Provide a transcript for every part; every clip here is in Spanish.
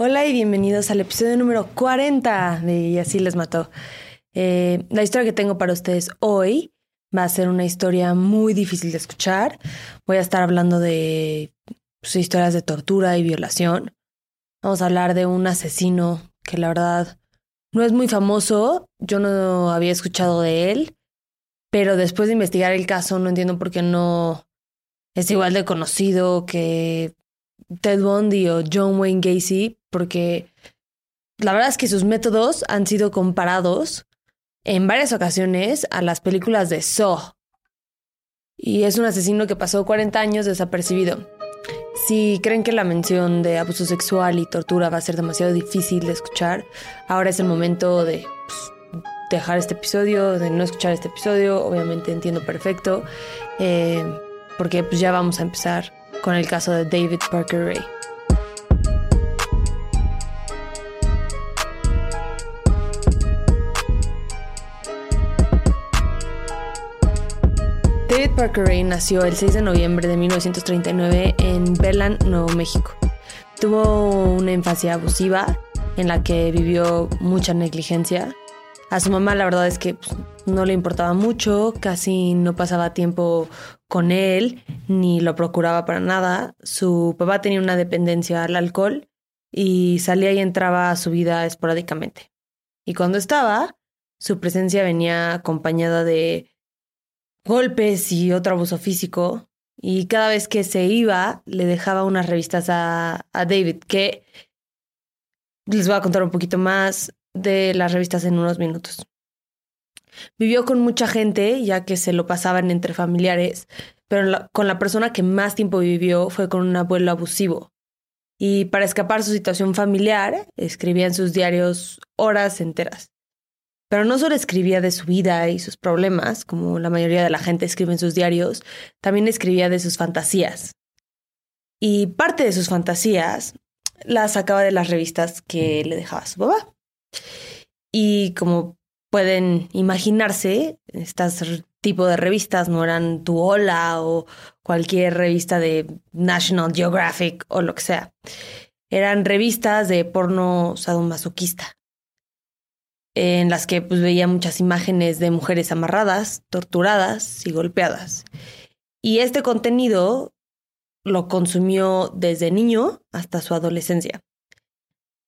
Hola y bienvenidos al episodio número 40 de Y así les mató. Eh, la historia que tengo para ustedes hoy va a ser una historia muy difícil de escuchar. Voy a estar hablando de pues, historias de tortura y violación. Vamos a hablar de un asesino que la verdad no es muy famoso. Yo no había escuchado de él, pero después de investigar el caso no entiendo por qué no es igual de conocido que Ted Bundy o John Wayne Gacy, porque la verdad es que sus métodos han sido comparados en varias ocasiones a las películas de Saw. Y es un asesino que pasó 40 años desapercibido. Si creen que la mención de abuso sexual y tortura va a ser demasiado difícil de escuchar, ahora es el momento de pues, dejar este episodio, de no escuchar este episodio. Obviamente entiendo perfecto, eh, porque pues ya vamos a empezar con el caso de David Parker Ray. David Parker Ray nació el 6 de noviembre de 1939 en Berlin, Nuevo México. Tuvo una infancia abusiva en la que vivió mucha negligencia. A su mamá la verdad es que pues, no le importaba mucho, casi no pasaba tiempo con él, ni lo procuraba para nada. Su papá tenía una dependencia al alcohol y salía y entraba a su vida esporádicamente. Y cuando estaba, su presencia venía acompañada de golpes y otro abuso físico. Y cada vez que se iba, le dejaba unas revistas a, a David, que les voy a contar un poquito más de las revistas en unos minutos. Vivió con mucha gente, ya que se lo pasaban entre familiares, pero con la persona que más tiempo vivió fue con un abuelo abusivo. Y para escapar su situación familiar, escribía en sus diarios horas enteras. Pero no solo escribía de su vida y sus problemas, como la mayoría de la gente escribe en sus diarios, también escribía de sus fantasías. Y parte de sus fantasías las sacaba de las revistas que le dejaba su papá. Y como pueden imaginarse, estas tipo de revistas no eran Tu Hola o cualquier revista de National Geographic o lo que sea. Eran revistas de porno sadomasoquista en las que pues veía muchas imágenes de mujeres amarradas, torturadas y golpeadas. Y este contenido lo consumió desde niño hasta su adolescencia.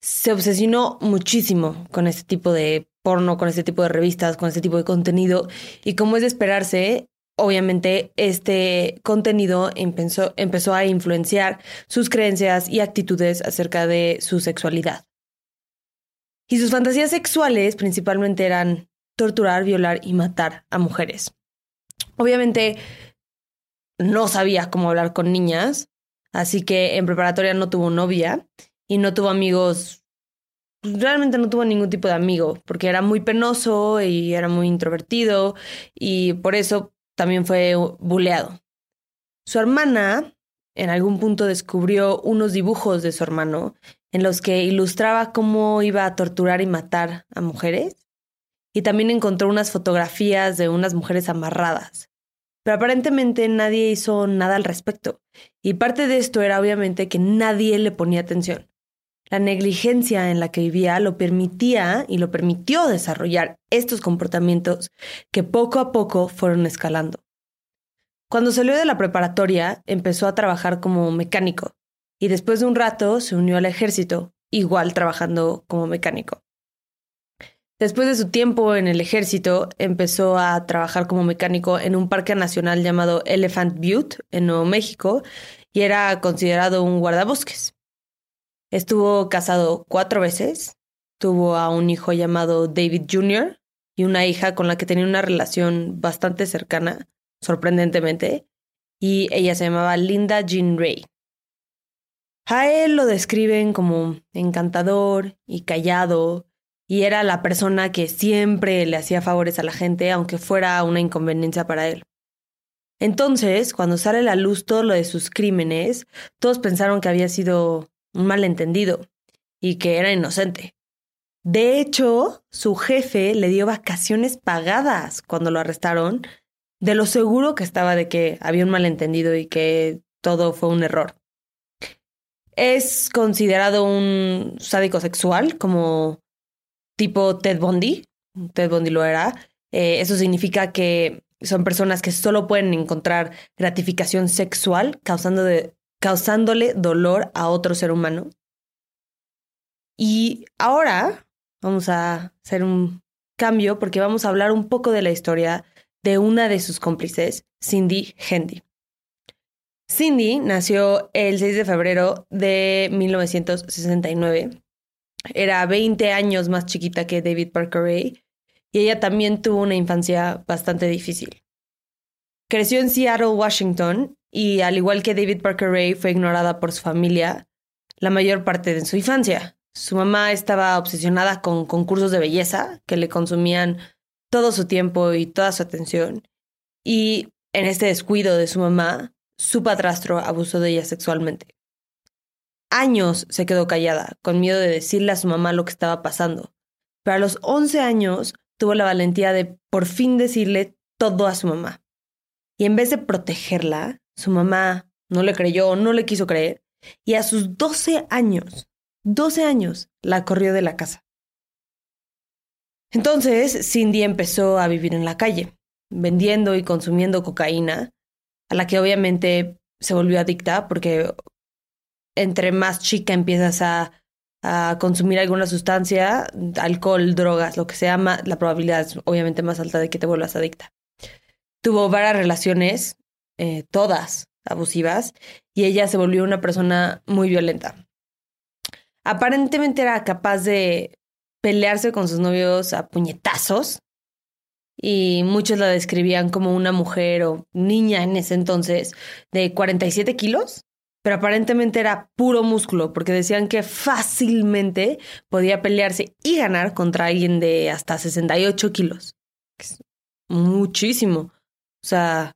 Se obsesionó muchísimo con este tipo de porno, con este tipo de revistas, con este tipo de contenido. Y como es de esperarse, obviamente este contenido empezó, a influenciar sus creencias y actitudes acerca de su sexualidad. Y sus fantasías sexuales principalmente eran torturar, violar y matar a mujeres. Obviamente no sabía cómo hablar con niñas, así que en preparatoria no tuvo novia y no tuvo amigos realmente no tuvo ningún tipo de amigo, porque era muy penoso y era muy introvertido y por eso también fue buleado. Su hermana en algún punto descubrió unos dibujos de su hermano en los que ilustraba cómo iba a torturar y matar a mujeres y también encontró unas fotografías de unas mujeres amarradas. Pero aparentemente nadie hizo nada al respecto. Y parte de esto era obviamente que nadie le ponía atención. La negligencia en la que vivía lo permitía y lo permitió desarrollar estos comportamientos que poco a poco fueron escalando. Cuando salió de la preparatoria, empezó a trabajar como mecánico y después de un rato se unió al ejército, igual trabajando como mecánico. Después de su tiempo en el ejército, empezó a trabajar como mecánico en un parque nacional llamado Elephant Butte, en Nuevo México, y era considerado un guardabosques. Estuvo casado cuatro veces, tuvo a un hijo llamado David Jr. y una hija con la que tenía una relación bastante cercana, sorprendentemente, y ella se llamaba Linda Jean Ray. A él lo describen como encantador y callado, y era la persona que siempre le hacía favores a la gente, aunque fuera una inconveniencia para él. Entonces, cuando sale a la luz todo lo de sus crímenes, todos pensaron que había sido un malentendido y que era inocente. De hecho, su jefe le dio vacaciones pagadas cuando lo arrestaron, de lo seguro que estaba de que había un malentendido y que todo fue un error. es considerado un sádico sexual, como tipo Ted Bundy. Ted Bundy lo era. Eh, eso significa que son personas que solo pueden encontrar gratificación sexual causando de, causándole dolor a otro ser humano. Y ahora vamos a hacer un cambio porque vamos a hablar un poco de la historia de una de sus cómplices, Cindy Hendy. Cindy nació el 6 de febrero de 1969. Era 20 años más chiquita que David Parker Ray y ella también tuvo una infancia bastante difícil. Creció en Seattle, Washington, y al igual que David Parker Ray, fue ignorada por su familia la mayor parte de su infancia. Su mamá estaba obsesionada con concursos de belleza que le consumían todo su tiempo y toda su atención. Y en este descuido de su mamá, su padrastro abusó de ella sexualmente. Años se quedó callada, con miedo de decirle a su mamá lo que estaba pasando. Pero a los 11 años tuvo la valentía de por fin decirle todo a su mamá. Y en vez de protegerla, su mamá no le creyó, no le quiso creer, y a sus 12 años, 12 años, la corrió de la casa. Entonces, Cindy empezó a vivir en la calle, vendiendo y consumiendo cocaína, a la que obviamente se volvió adicta porque entre más chica empiezas a a consumir alguna sustancia, alcohol, drogas, lo que sea, la probabilidad es obviamente más alta de que te vuelvas adicta. Tuvo varias relaciones, eh, todas abusivas, y ella se volvió una persona muy violenta. Aparentemente era capaz de pelearse con sus novios a puñetazos, y muchos la describían como una mujer o niña en ese entonces de 47 kilos pero aparentemente era puro músculo, porque decían que fácilmente podía pelearse y ganar contra alguien de hasta 68 kilos. muchísimo. O sea,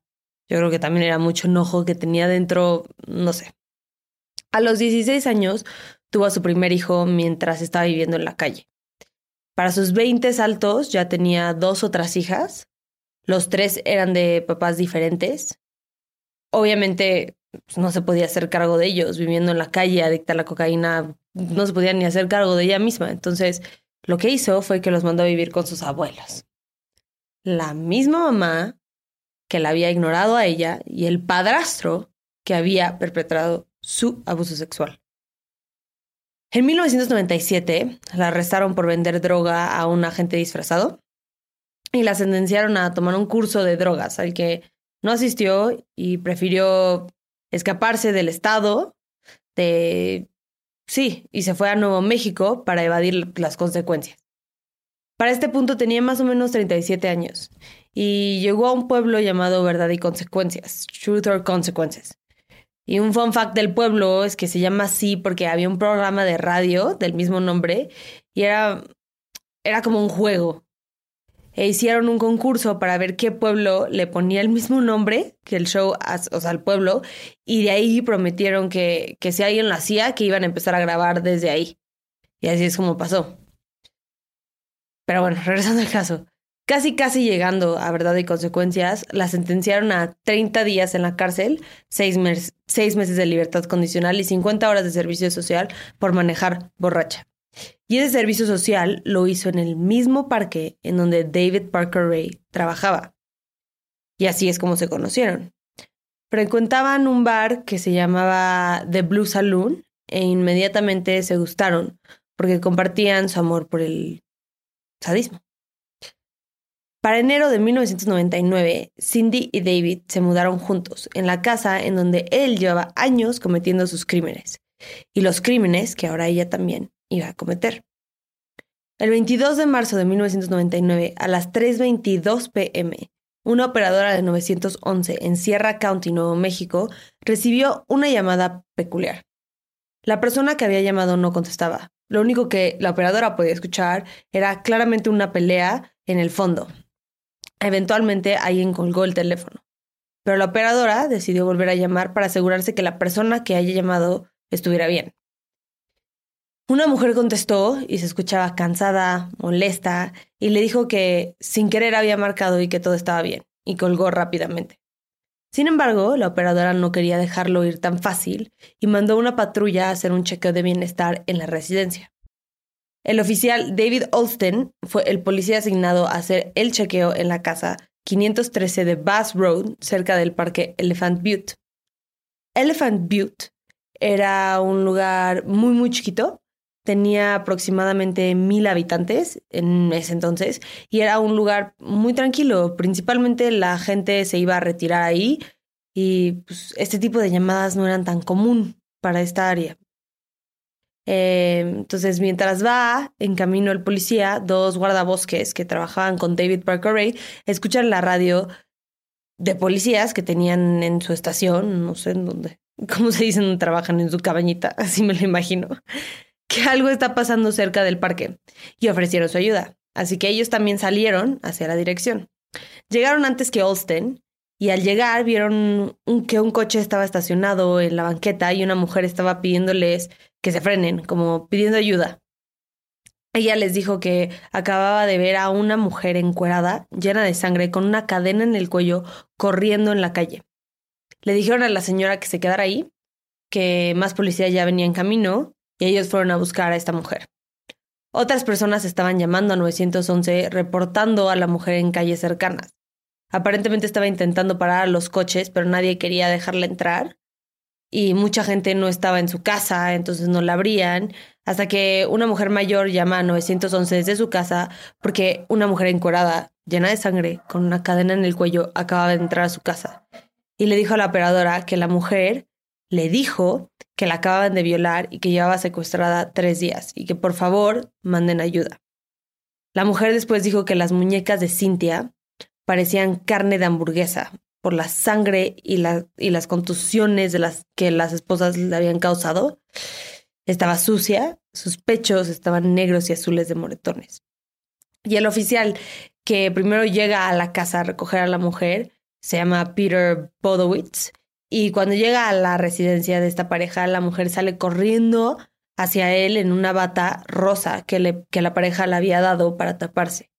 yo creo que también era mucho enojo que tenía dentro, no sé. A los 16 años tuvo a su primer hijo mientras estaba viviendo en la calle. Para sus 20 saltos ya tenía dos otras hijas. Los tres eran de papás diferentes. Obviamente pues, no se podía hacer cargo de ellos, viviendo en la calle, adicta a la cocaína, no se podía ni hacer cargo de ella misma. Entonces, lo que hizo fue que los mandó a vivir con sus abuelos. La misma mamá que la había ignorado a ella y el padrastro que había perpetrado su abuso sexual. En 1997 la arrestaron por vender droga a un agente disfrazado y la sentenciaron a tomar un curso de drogas al que no asistió y prefirió escaparse del estado, de... Sí, y se fue a Nuevo México para evadir las consecuencias. Para este punto tenía más o menos 37 años y llegó a un pueblo llamado Verdad y Consecuencias, Truth or Consequences. Y un fun fact del pueblo es que se llama así porque había un programa de radio del mismo nombre y era, era como un juego e hicieron un concurso para ver qué pueblo le ponía el mismo nombre que el show, o sea, al pueblo, y de ahí prometieron que, que si alguien lo hacía, que iban a empezar a grabar desde ahí. Y así es como pasó. Pero bueno, regresando al caso. Casi, casi llegando a verdad y consecuencias, la sentenciaron a 30 días en la cárcel, 6 seis meses de libertad condicional y 50 horas de servicio social por manejar borracha. Y ese servicio social lo hizo en el mismo parque en donde David Parker Ray trabajaba. Y así es como se conocieron. Frecuentaban un bar que se llamaba The Blue Saloon e inmediatamente se gustaron porque compartían su amor por el sadismo. Para enero de 1999, Cindy y David se mudaron juntos en la casa en donde él llevaba años cometiendo sus crímenes y los crímenes que ahora ella también iba a cometer. El 22 de marzo de 1999, a las 3.22 pm, una operadora de 911 en Sierra County, Nuevo México, recibió una llamada peculiar. La persona que había llamado no contestaba. Lo único que la operadora podía escuchar era claramente una pelea en el fondo. Eventualmente alguien colgó el teléfono. Pero la operadora decidió volver a llamar para asegurarse que la persona que haya llamado estuviera bien. Una mujer contestó y se escuchaba cansada, molesta, y le dijo que sin querer había marcado y que todo estaba bien, y colgó rápidamente. Sin embargo, la operadora no quería dejarlo ir tan fácil y mandó una patrulla a hacer un chequeo de bienestar en la residencia. El oficial David Olsten fue el policía asignado a hacer el chequeo en la casa 513 de Bass Road, cerca del parque Elephant Butte. Elephant Butte era un lugar muy, muy chiquito. Tenía aproximadamente mil habitantes en ese entonces y era un lugar muy tranquilo. Principalmente la gente se iba a retirar ahí y pues, este tipo de llamadas no eran tan común para esta área. Eh, entonces, mientras va en camino el policía, dos guardabosques que trabajaban con David Parker Ray escuchan la radio de policías que tenían en su estación, no sé en dónde, ¿cómo se dicen? Trabajan en su cabañita, así me lo imagino, que algo está pasando cerca del parque y ofrecieron su ayuda. Así que ellos también salieron hacia la dirección. Llegaron antes que Olsten y al llegar vieron que un coche estaba estacionado en la banqueta y una mujer estaba pidiéndoles que se frenen, como pidiendo ayuda. Ella les dijo que acababa de ver a una mujer encuerada, llena de sangre, con una cadena en el cuello, corriendo en la calle. Le dijeron a la señora que se quedara ahí, que más policías ya venía en camino y ellos fueron a buscar a esta mujer. Otras personas estaban llamando a 911 reportando a la mujer en calles cercanas. Aparentemente estaba intentando parar a los coches, pero nadie quería dejarla entrar y mucha gente no estaba en su casa, entonces no la abrían, hasta que una mujer mayor llama a 911 desde su casa porque una mujer encuerada, llena de sangre, con una cadena en el cuello, acababa de entrar a su casa y le dijo a la operadora que la mujer le dijo que la acababan de violar y que llevaba secuestrada tres días y que por favor manden ayuda. La mujer después dijo que las muñecas de Cintia parecían carne de hamburguesa por la sangre y, y las contusiones de las que las esposas le habían causado. Estaba sucia, sus pechos estaban negros y azules de moretones. Y el oficial que primero llega a la casa a recoger a la mujer se llama Peter Bodowitz. Y cuando llega a la residencia de esta pareja, la mujer sale corriendo hacia él en una bata rosa que la pareja le había dado para taparse.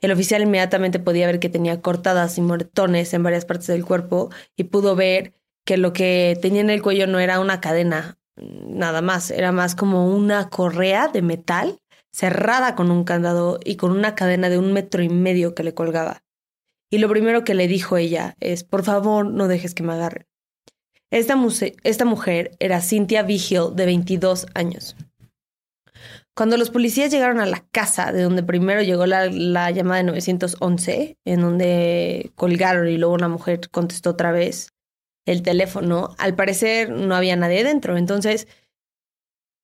El oficial inmediatamente podía ver que tenía cortadas y moretones en varias partes del cuerpo y pudo ver que lo que tenía en el cuello no era una cadena, nada más, era más como una correa de metal cerrada con un candado y con una cadena de un metro y medio que le colgaba y lo primero que le dijo ella es, por favor, no dejes que me agarre. Esta, esta mujer era Cynthia Vigil, de 22 años. Cuando los policías llegaron a la casa, de donde primero llegó la, la, llamada de 911, en donde colgaron y luego una mujer contestó otra vez el teléfono, al parecer no había nadie dentro. Entonces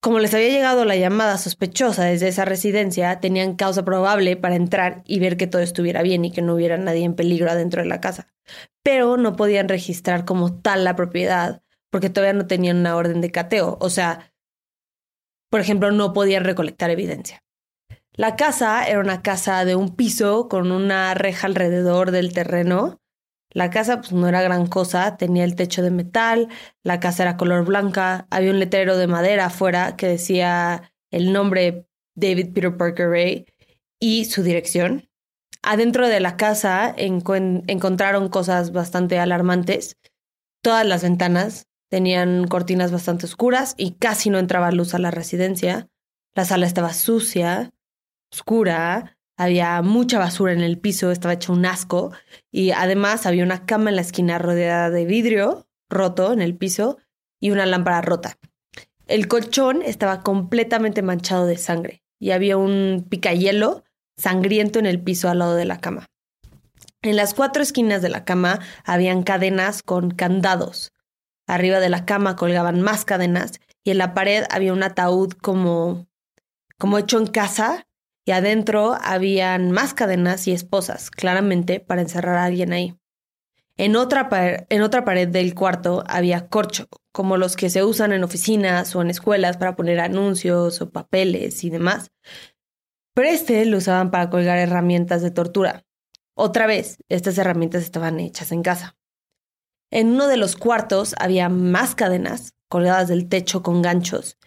como les había llegado la llamada sospechosa desde esa residencia, tenían causa probable para entrar y ver que todo estuviera bien y que no hubiera nadie en peligro adentro de la casa. Pero no podían registrar como tal la propiedad porque todavía no tenían una orden de cateo. O sea, por ejemplo, no podían recolectar evidencia. La casa era una casa de un piso con una reja alrededor del terreno la casa pues, no era gran cosa, tenía el techo de metal, la casa era color blanca, había un letrero de madera afuera que decía el nombre David Peter Parker Ray y su dirección. Adentro de la casa encontraron cosas bastante alarmantes. Todas las ventanas tenían cortinas bastante oscuras y casi no entraba luz a la residencia. La sala estaba sucia, oscura, había mucha basura en el piso, estaba hecho un asco y además había una cama en la esquina rodeada de vidrio roto en el piso y una lámpara rota. El colchón estaba completamente manchado de sangre y había un picayelo sangriento en el piso al lado de la cama. En las cuatro esquinas de la cama habían cadenas con candados. Arriba de la cama colgaban más cadenas y en la pared había un ataúd como como hecho en casa y adentro habían más cadenas y esposas, claramente para encerrar a alguien ahí. En otra, en otra pared del cuarto había corcho, como los que se usan en oficinas o en escuelas para poner anuncios o papeles y demás. Pero este lo usaban para colgar herramientas de tortura. Otra vez, estas herramientas estaban hechas en casa. En uno de los cuartos había más cadenas colgadas del techo con ganchos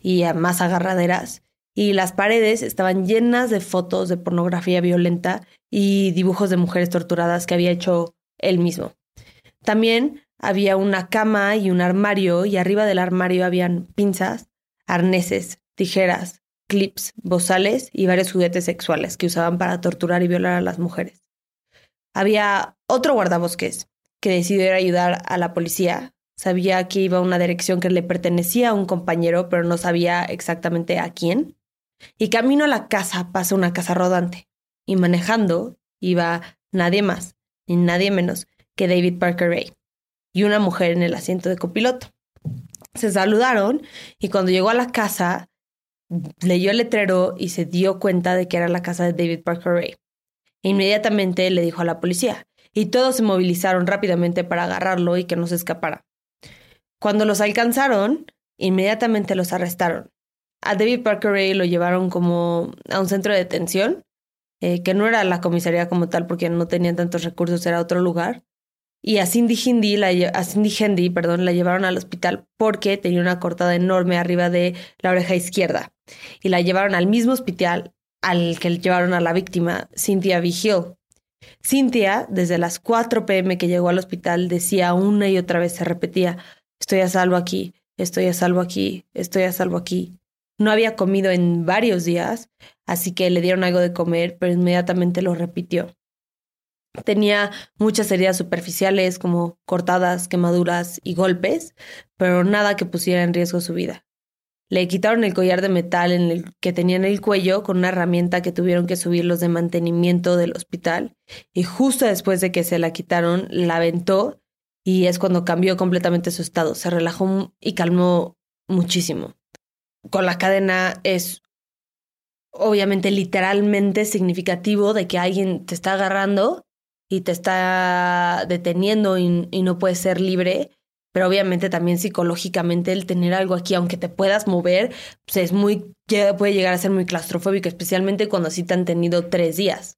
y más agarraderas y las paredes estaban llenas de fotos de pornografía violenta y dibujos de mujeres torturadas que había hecho él mismo. También había una cama y un armario y arriba del armario habían pinzas, arneses, tijeras, clips, bozales y varios juguetes sexuales que usaban para torturar y violar a las mujeres. Había otro guardabosques que decidió ayudar a la policía. Sabía que iba a una dirección que le pertenecía a un compañero, pero no sabía exactamente a quién. Y camino a la casa pasa una casa rodante. Y manejando iba nadie más, ni nadie menos que David Parker Ray, y una mujer en el asiento de copiloto. Se saludaron y cuando llegó a la casa, leyó el letrero y se dio cuenta de que era la casa de David Parker Ray. E inmediatamente le dijo a la policía, y todos se movilizaron rápidamente para agarrarlo y que no se escapara. Cuando los alcanzaron, inmediatamente los arrestaron. A David Parker Ray lo llevaron como a un centro de detención, eh, que no era la comisaría como tal porque no tenían tantos recursos, era otro lugar. Y a Cindy Hindi, la, a Cindy Hendy, perdón, la llevaron al hospital porque tenía una cortada enorme arriba de la oreja izquierda. Y la llevaron al mismo hospital al que llevaron a la víctima, Cynthia Vigil. Cynthia, desde las 4 pm que llegó al hospital, decía una y otra vez, se repetía, estoy a salvo aquí, estoy a salvo aquí, estoy a salvo aquí. No había comido en varios días, así que le dieron algo de comer, pero inmediatamente lo repitió. Tenía muchas heridas superficiales como cortadas, quemaduras y golpes, pero nada que pusiera en riesgo su vida. Le quitaron el collar de metal en el que tenía en el cuello con una herramienta que tuvieron que subir los de mantenimiento del hospital y justo después de que se la quitaron la aventó y es cuando cambió completamente su estado. Se relajó y calmó muchísimo. Con la cadena es obviamente literalmente significativo de que alguien te está agarrando y te está deteniendo y, y no puedes ser libre pero obviamente también psicológicamente el tener algo aquí, aunque te puedas mover, pues es muy, puede llegar a ser muy claustrofóbico, especialmente cuando así te han tenido tres días.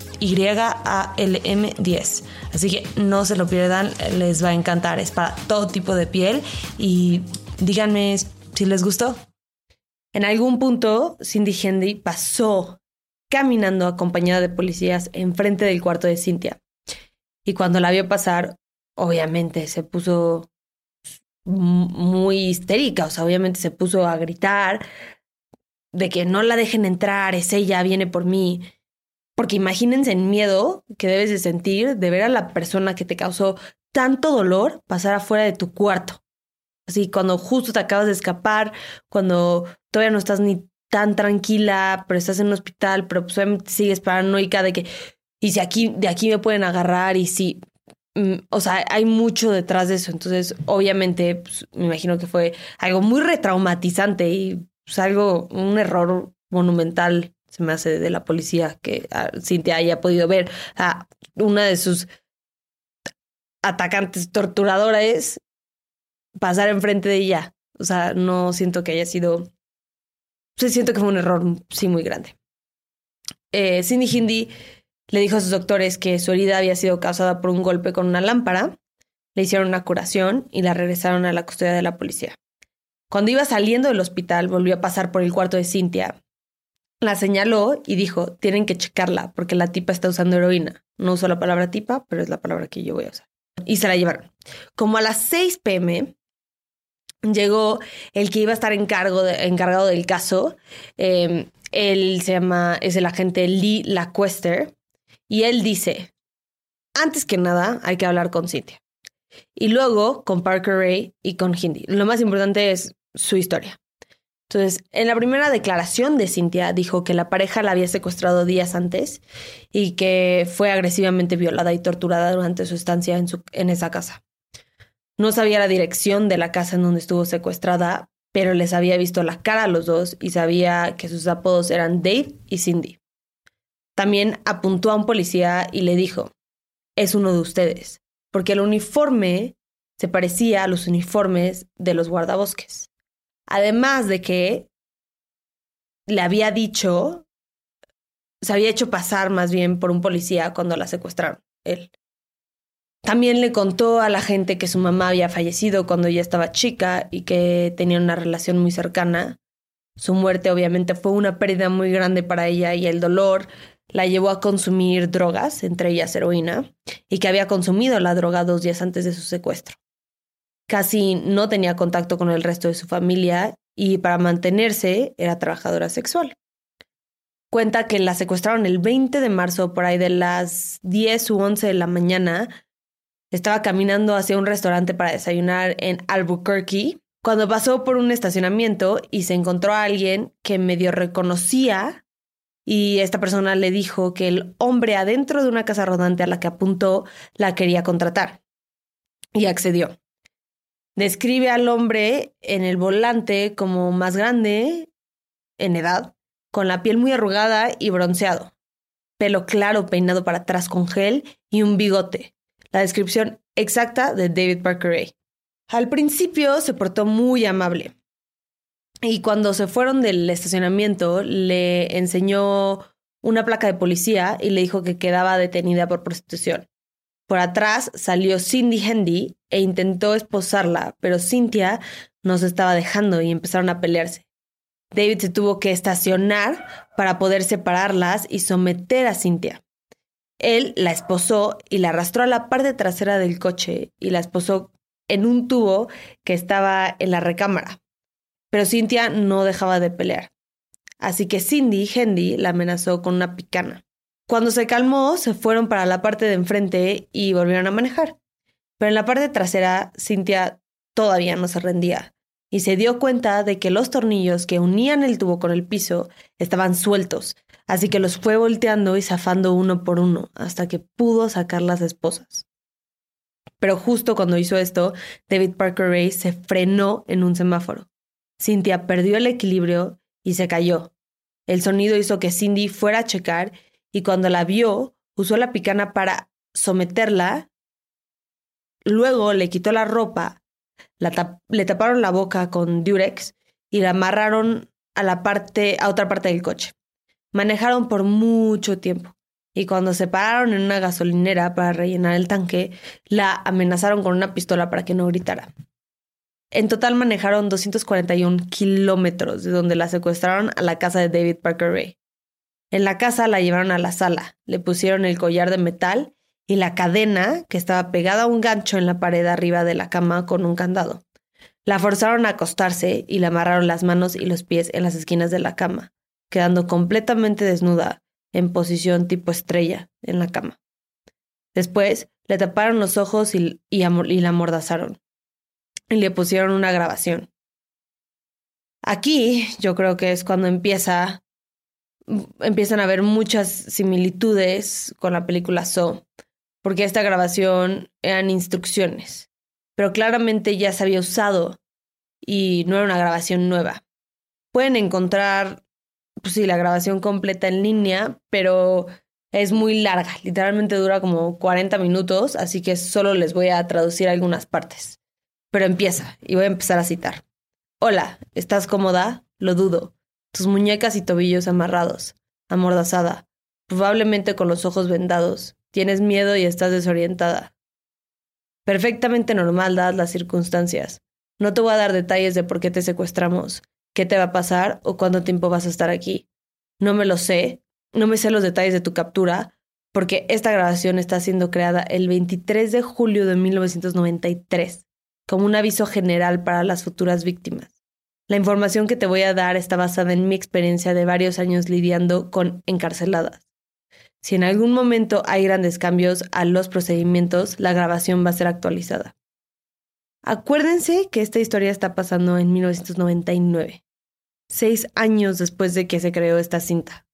YALM10. Así que no se lo pierdan, les va a encantar. Es para todo tipo de piel y díganme si les gustó. En algún punto, Cindy Hendy pasó caminando acompañada de policías enfrente del cuarto de Cynthia. Y cuando la vio pasar, obviamente se puso muy histérica, o sea, obviamente se puso a gritar de que no la dejen entrar, es ella, viene por mí. Porque imagínense el miedo que debes de sentir de ver a la persona que te causó tanto dolor pasar afuera de tu cuarto. Así, cuando justo te acabas de escapar, cuando todavía no estás ni tan tranquila, pero estás en un hospital, pero pues sigues paranoica de que, y si aquí, de aquí me pueden agarrar, y si, mm, o sea, hay mucho detrás de eso. Entonces, obviamente, pues, me imagino que fue algo muy retraumatizante y pues, algo, un error monumental se me hace de la policía que ah, Cintia haya podido ver a una de sus atacantes torturadores pasar enfrente de ella. O sea, no siento que haya sido. Sí, siento que fue un error, sí, muy grande. Eh, Cindy Hindi le dijo a sus doctores que su herida había sido causada por un golpe con una lámpara. Le hicieron una curación y la regresaron a la custodia de la policía. Cuando iba saliendo del hospital, volvió a pasar por el cuarto de Cintia la señaló y dijo, tienen que checarla porque la tipa está usando heroína. No uso la palabra tipa, pero es la palabra que yo voy a usar. Y se la llevaron. Como a las 6 pm, llegó el que iba a estar encargado del caso. Em, él se llama, es el agente Lee Lacuester. Y él dice, antes que nada, hay que hablar con Cynthia. Y luego con Parker Ray y con Hindi. Lo más importante es su historia. Entonces, en la primera declaración de Cynthia dijo que la pareja la había secuestrado días antes y que fue agresivamente violada y torturada durante su estancia en, en esa casa. No sabía la dirección de la casa en donde estuvo secuestrada, pero les había visto la cara a los dos y sabía que sus apodos eran Dave y Cindy. También apuntó a un policía y le dijo, es uno de ustedes, porque el uniforme se parecía a los uniformes de los guardabosques. Además de que le había dicho, se había hecho pasar más bien por un policía cuando la secuestraron, él. También le contó a la gente que su mamá había fallecido cuando ella estaba chica y que tenían una relación muy cercana. Su muerte obviamente fue una pérdida muy grande para ella y el dolor la llevó a consumir drogas, entre ellas heroína, y que había consumido la droga dos días antes de su secuestro. Casi no tenía contacto con el resto de su familia y para mantenerse era trabajadora sexual. Cuenta que la secuestraron el 20 de marzo por ahí de las 10 u 11 de la mañana. Estaba caminando hacia un restaurante para desayunar en Albuquerque cuando pasó por un estacionamiento y se encontró a alguien que medio reconocía y esta persona le dijo que el hombre adentro de una casa rodante a la que apuntó la quería contratar y accedió. Describe al hombre en el volante como más grande en edad, con la piel muy arrugada y bronceado, pelo claro peinado para atrás con gel y un bigote. La descripción exacta de David Parker Ray. Al principio se portó muy amable y cuando se fueron del estacionamiento le enseñó una placa de policía y le dijo que quedaba detenida por prostitución. Por atrás salió Cindy Handy e intentó esposarla, pero Cynthia no se estaba dejando y empezaron a pelearse. David se tuvo que estacionar para poder separarlas y someter a Cynthia. Él la esposó y la arrastró a la parte trasera del coche y la esposó en un tubo que estaba en la recámara. Pero Cynthia no dejaba de pelear. Así que Cindy Handy la amenazó con una picana. Cuando se calmó, se fueron para la parte de enfrente y volvieron a manejar. Pero en la parte trasera, Cynthia todavía no se rendía y se dio cuenta de que los tornillos que unían el tubo con el piso estaban sueltos, así que los fue volteando y zafando uno por uno hasta que pudo sacar las esposas. Pero justo cuando hizo esto, David Parker Ray se frenó en un semáforo. Cynthia perdió el equilibrio y se cayó. El sonido hizo que Cindy fuera a checar y cuando la vio, usó la picana para someterla, luego le quitó la ropa, le taparon la boca con Durex y la amarraron a la parte, a otra parte del coche. Manejaron por mucho tiempo y cuando se pararon en una gasolinera para rellenar el tanque, la amenazaron con una pistola para que no gritara. En total manejaron 241 kilómetros de donde la secuestraron a la casa de David Parker Ray. En la casa la llevaron a la sala, le pusieron el collar de metal y la cadena que estaba pegada a un gancho en la pared arriba de la cama con un candado. La forzaron a acostarse y le amarraron las manos y los pies en las esquinas de la cama, quedando completamente desnuda, en posición tipo estrella, en la cama. Después le taparon los ojos y, la amordazaron. Y le pusieron una grabación. Aquí yo creo que es cuando empieza empiezan a haber muchas similitudes con la película So, porque esta grabación eran instrucciones, pero claramente ya se había usado y no era una grabación nueva. Pueden encontrar, pues sí, la grabación completa en línea, pero es muy larga, literalmente dura como 40 minutos, así que solo les voy a traducir algunas partes. Pero empieza, y voy a empezar a citar. Hola, ¿estás cómoda? Lo dudo tus muñecas y tobillos amarrados, amordazada, probablemente con los ojos vendados, tienes miedo y estás desorientada. Perfectamente normal dadas las circunstancias. No te voy a dar detalles de por qué te secuestramos, qué te va a pasar o cuánto tiempo vas a estar aquí. No me lo sé, no me sé los detalles de tu captura, porque esta grabación está siendo creada el 23 de julio de 1993 como un aviso general para las futuras víctimas. La información que te voy a dar está basada en mi experiencia de varios años lidiando con encarceladas. Si en algún momento hay grandes cambios a los procedimientos, la grabación va a ser actualizada. Acuérdense que esta historia está pasando en 1999, seis años después de que se creó esta cinta.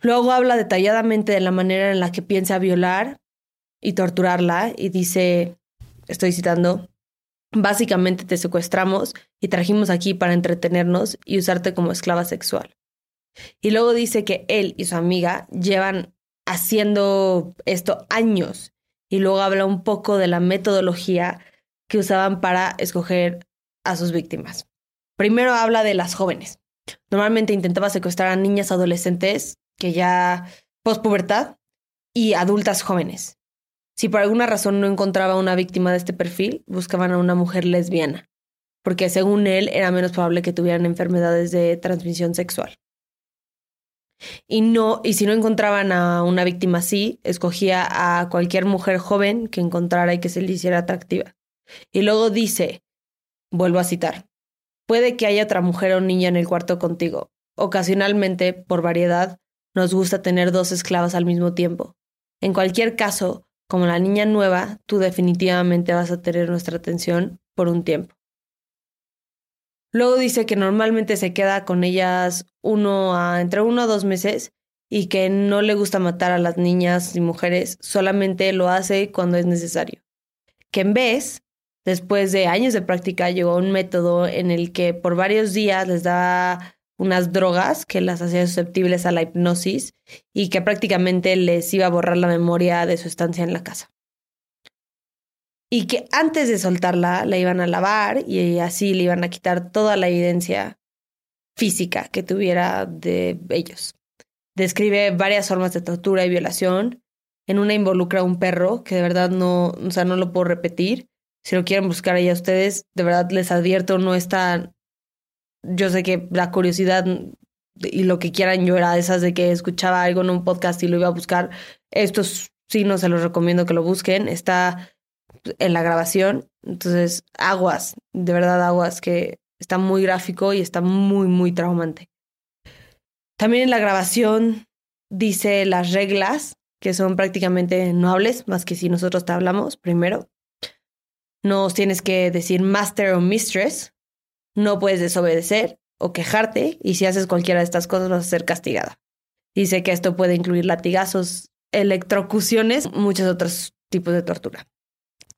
Luego habla detalladamente de la manera en la que piensa violar y torturarla y dice, estoy citando, básicamente te secuestramos y trajimos aquí para entretenernos y usarte como esclava sexual. Y luego dice que él y su amiga llevan haciendo esto años y luego habla un poco de la metodología que usaban para escoger a sus víctimas. Primero habla de las jóvenes. Normalmente intentaba secuestrar a niñas adolescentes que ya pospubertad y adultas jóvenes. Si por alguna razón no encontraba una víctima de este perfil, buscaban a una mujer lesbiana, porque según él era menos probable que tuvieran enfermedades de transmisión sexual. Y no, y si no encontraban a una víctima así, escogía a cualquier mujer joven que encontrara y que se le hiciera atractiva. Y luego dice, vuelvo a citar, puede que haya otra mujer o niña en el cuarto contigo. Ocasionalmente, por variedad, nos gusta tener dos esclavas al mismo tiempo. En cualquier caso, como la niña nueva, tú definitivamente vas a tener nuestra atención por un tiempo. Luego dice que normalmente se queda con ellas uno a, entre uno a dos meses y que no le gusta matar a las niñas y mujeres, solamente lo hace cuando es necesario. Que en vez, después de años de práctica, llegó un método en el que por varios días les da unas drogas que las hacían susceptibles a la hipnosis y que prácticamente les iba a borrar la memoria de su estancia en la casa. Y que antes de soltarla la iban a lavar y así le iban a quitar toda la evidencia física que tuviera de ellos. Describe varias formas de tortura y violación. En una involucra a un perro, que de verdad no, o sea, no lo puedo repetir. Si lo quieren buscar ahí a ustedes, de verdad les advierto, no está yo sé que la curiosidad y lo que quieran yo era esas de que escuchaba algo en un podcast y lo iba a buscar. Estos sí no se los recomiendo que lo busquen. Está en la grabación. Entonces, aguas, de verdad aguas, que está muy gráfico y está muy, muy traumante. También en la grabación dice las reglas, que son prácticamente no hables, más que si nosotros te hablamos primero. No tienes que decir master o mistress, no puedes desobedecer o quejarte y si haces cualquiera de estas cosas vas a ser castigada. Dice que esto puede incluir latigazos, electrocuciones, muchos otros tipos de tortura.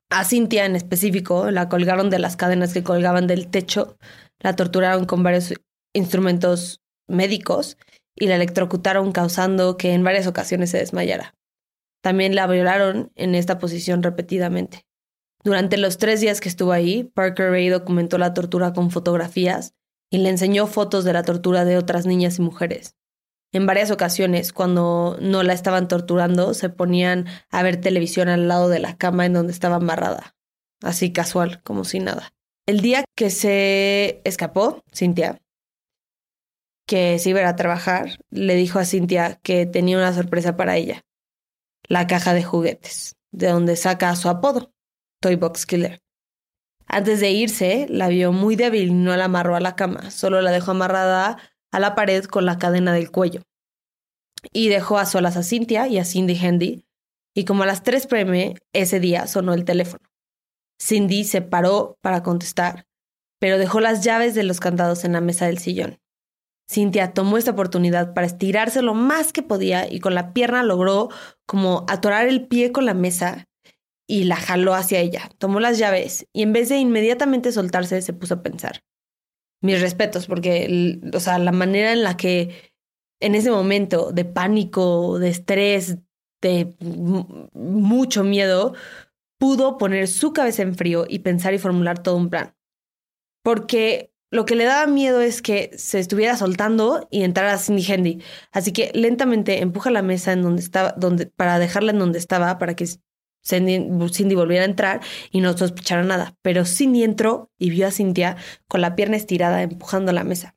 A Cintia en específico la colgaron de las cadenas que colgaban del techo, la torturaron con varios instrumentos médicos y la electrocutaron causando que en varias ocasiones se desmayara. También la violaron en esta posición repetidamente. Durante los tres días que estuvo ahí, Parker Ray documentó la tortura con fotografías y le enseñó fotos de la tortura de otras niñas y mujeres. En varias ocasiones, cuando no la estaban torturando, se ponían a ver televisión al lado de la cama en donde estaba amarrada, así casual, como si nada. El día que se escapó, Cintia, que se iba a trabajar, le dijo a Cintia que tenía una sorpresa para ella, la caja de juguetes, de donde saca su apodo. Toy Box Killer. Antes de irse, la vio muy débil y no la amarró a la cama, solo la dejó amarrada a la pared con la cadena del cuello. Y dejó a solas a Cynthia y a Cindy Handy, y como a las 3 pm ese día sonó el teléfono. Cindy se paró para contestar, pero dejó las llaves de los candados en la mesa del sillón. Cynthia tomó esta oportunidad para estirarse lo más que podía y con la pierna logró como atorar el pie con la mesa y la jaló hacia ella. Tomó las llaves y en vez de inmediatamente soltarse, se puso a pensar. Mis respetos, porque, o sea, la manera en la que en ese momento de pánico, de estrés, de mucho miedo, pudo poner su cabeza en frío y pensar y formular todo un plan. Porque lo que le daba miedo es que se estuviera soltando y entrara Cindy Handy. Así que lentamente empuja la mesa en donde estaba, donde, para dejarla en donde estaba, para que Cindy, volviera a entrar y no sospechara nada. Pero Cindy entró y vio a Cynthia con la pierna estirada empujando la mesa.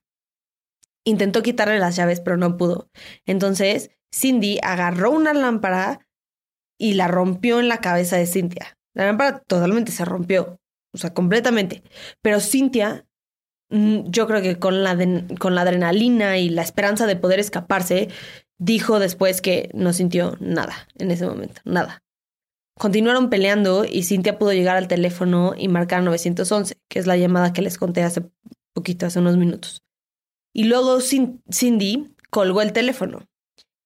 Intentó quitarle las llaves, pero no pudo. Entonces, Cindy agarró una lámpara y la rompió en la cabeza de Cynthia. La lámpara totalmente se rompió, o sea, completamente. Pero Cynthia, mm, yo creo que con la, con la adrenalina y la esperanza de poder escaparse, dijo después que no sintió nada en ese momento, nada. Continuaron peleando y Cynthia pudo llegar al teléfono y marcar 911, que es la llamada que les conté hace poquito, hace unos minutos. Y luego Cindy colgó el teléfono.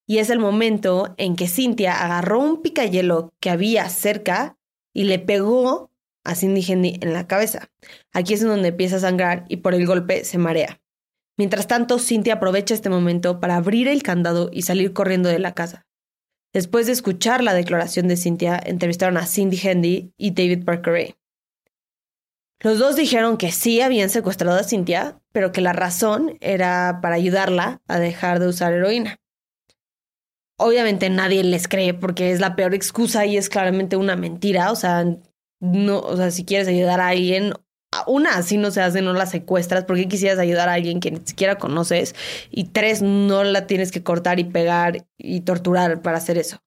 Y es el momento en que Cynthia agarró un picayelo que había cerca y le pegó a Cindy Hendy en la cabeza. Aquí es donde empieza a sangrar y por el golpe se marea. Mientras tanto, Cynthia aprovecha este momento para abrir el candado y salir corriendo de la casa. Después de escuchar la declaración de Cynthia, entrevistaron a Cindy Hendy y David Parker Los dos dijeron que sí habían secuestrado a Cynthia, pero que la razón era para ayudarla a dejar de usar heroína. Obviamente nadie les cree porque es la peor excusa y es claramente una mentira. O sea, no, o sea, si quieres ayudar a alguien, una, así no se hace, no la secuestras. porque quisieras ayudar a alguien que ni siquiera conoces? Y tres, no la tienes que cortar y pegar y torturar para hacer eso.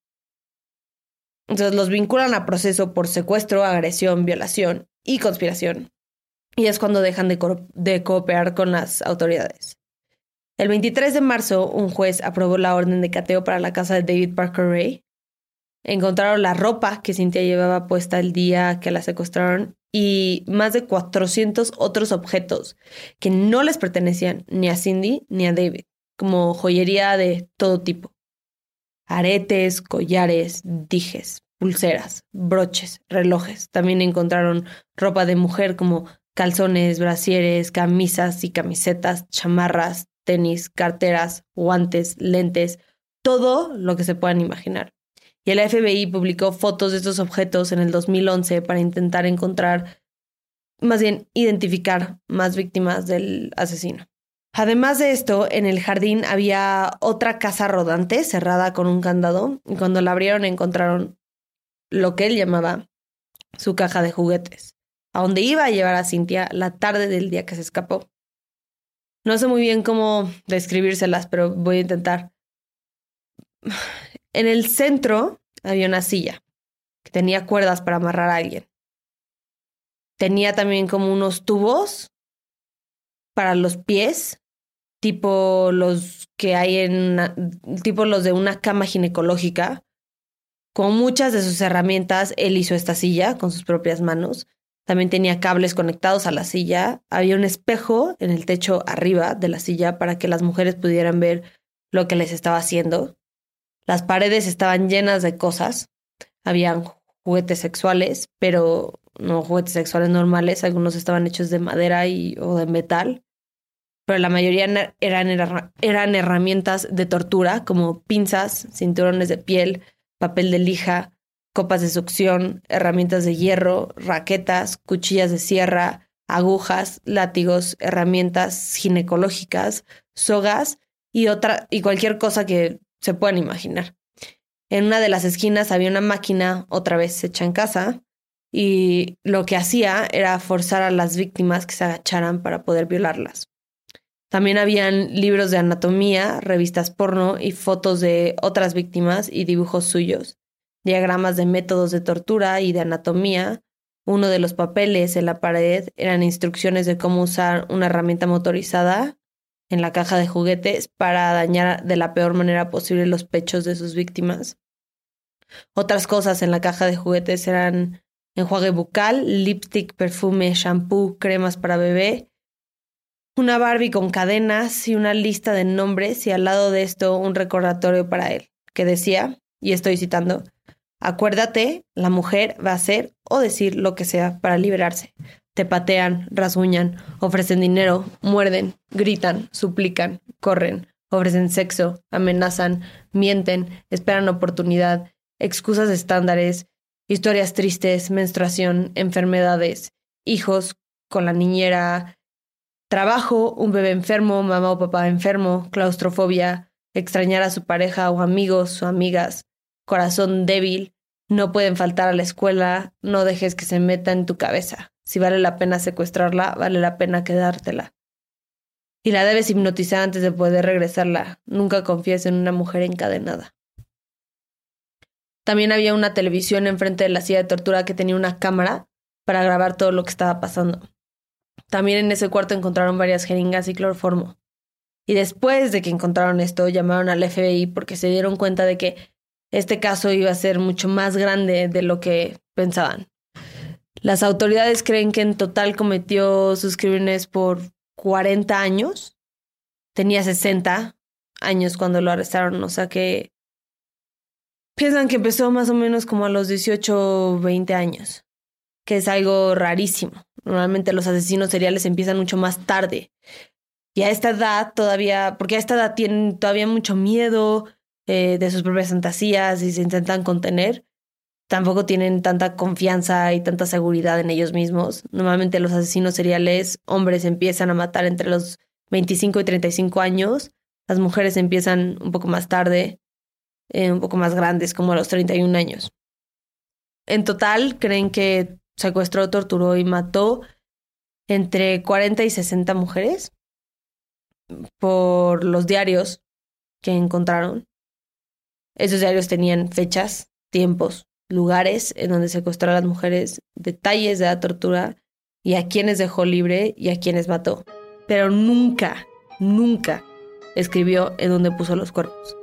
Entonces los vinculan a proceso por secuestro, agresión, violación y conspiración. Y es cuando dejan de, de cooperar con las autoridades. El 23 de marzo, un juez aprobó la orden de cateo para la casa de David Parker Ray. Encontraron la ropa que Cynthia llevaba puesta el día que la secuestraron y más de 400 otros objetos que no les pertenecían ni a Cindy ni a David, como joyería de todo tipo. Aretes, collares, dijes, pulseras, broches, relojes. También encontraron ropa de mujer como calzones, brasieres, camisas y camisetas, chamarras, tenis, carteras, guantes, lentes, todo lo que se puedan imaginar. Y el FBI publicó fotos de estos objetos en el 2011 para intentar encontrar, más bien identificar más víctimas del asesino. Además de esto, en el jardín había otra casa rodante cerrada con un candado y cuando la abrieron encontraron lo que él llamaba su caja de juguetes, a donde iba a llevar a Cintia la tarde del día que se escapó. No sé muy bien cómo describírselas, pero voy a intentar. En el centro había una silla que tenía cuerdas para amarrar a alguien. Tenía también como unos tubos para los pies, tipo los que hay en tipo los de una cama ginecológica. Con muchas de sus herramientas, él hizo esta silla con sus propias manos. También tenía cables conectados a la silla. Había un espejo en el techo arriba de la silla para que las mujeres pudieran ver lo que les estaba haciendo. Las paredes estaban llenas de cosas. Habían juguetes sexuales, pero no juguetes sexuales normales. Algunos estaban hechos de madera y, o de metal. Pero la mayoría eran, eran herramientas de tortura, como pinzas, cinturones de piel, papel de lija, copas de succión, herramientas de hierro, raquetas, cuchillas de sierra, agujas, látigos, herramientas ginecológicas, sogas y otra y cualquier cosa que se puedan imaginar. En una de las esquinas había una máquina otra vez hecha en casa y lo que hacía era forzar a las víctimas que se agacharan para poder violarlas. También habían libros de anatomía, revistas porno y fotos de otras víctimas y dibujos suyos diagramas de métodos de tortura y de anatomía. Uno de los papeles en la pared eran instrucciones de cómo usar una herramienta motorizada en la caja de juguetes para dañar de la peor manera posible los pechos de sus víctimas. Otras cosas en la caja de juguetes eran enjuague bucal, lipstick, perfume, shampoo, cremas para bebé, una Barbie con cadenas y una lista de nombres y al lado de esto un recordatorio para él, que decía, y estoy citando, Acuérdate, la mujer va a hacer o decir lo que sea para liberarse. Te patean, rasguñan, ofrecen dinero, muerden, gritan, suplican, corren, ofrecen sexo, amenazan, mienten, esperan oportunidad, excusas estándares, historias tristes, menstruación, enfermedades, hijos con la niñera, trabajo, un bebé enfermo, mamá o papá enfermo, claustrofobia, extrañar a su pareja o amigos o amigas, corazón débil, no pueden faltar a la escuela, no dejes que se meta en tu cabeza. Si vale la pena secuestrarla, vale la pena quedártela. y la debes hipnotizar antes de poder regresarla. Nunca confíes en una mujer encadenada. También había una televisión enfrente de la silla de tortura que tenía una cámara para grabar todo lo que estaba pasando. También en ese cuarto encontraron varias jeringas y cloroformo. Y después de que encontraron esto, llamaron al FBI porque se dieron cuenta de que este caso iba a ser mucho más grande de lo que pensaban. Las autoridades creen que en total cometió sus crímenes por 40 años. Tenía 60 años cuando lo arrestaron, o sea que piensan que empezó más o menos como a los 18 o 20 años, que es algo rarísimo. Normalmente los asesinos seriales empiezan mucho más tarde. Y a esta edad todavía, porque a esta edad tienen todavía mucho miedo eh, de sus propias fantasías y se intentan contener, tampoco tienen tanta confianza y tanta seguridad en ellos mismos. Normalmente los asesinos seriales, hombres empiezan a matar entre los 25 y 35 años, las mujeres empiezan un poco más tarde, eh, un poco más grandes, como a los 31 años. En total, creen que secuestró, torturó y mató entre 40 y 60 mujeres por los diarios que encontraron. Esos diarios tenían fechas, tiempos, lugares en donde secuestró a las mujeres, detalles de la tortura y a quienes dejó libre y a quienes mató. Pero nunca, nunca escribió en dónde puso los cuerpos,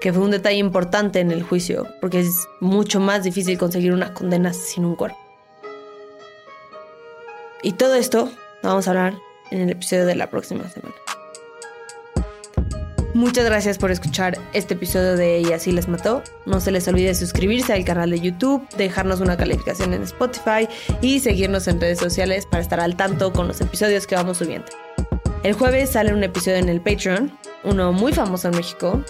que fue un detalle importante en el juicio, porque es mucho más difícil conseguir una condena sin un cuerpo. Y todo esto vamos a hablar en el episodio de la próxima semana. Muchas gracias por escuchar este episodio de Y así les mató. No se les olvide suscribirse al canal de YouTube, dejarnos una calificación en Spotify y seguirnos en redes sociales para estar al tanto con los episodios que vamos subiendo. El jueves sale un episodio en el Patreon, uno muy famoso en México.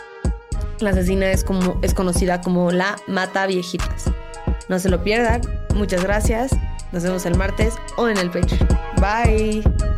La asesina es, como, es conocida como la Mata Viejitas. No se lo pierdan. Muchas gracias. Nos vemos el martes o en el Patreon. Bye.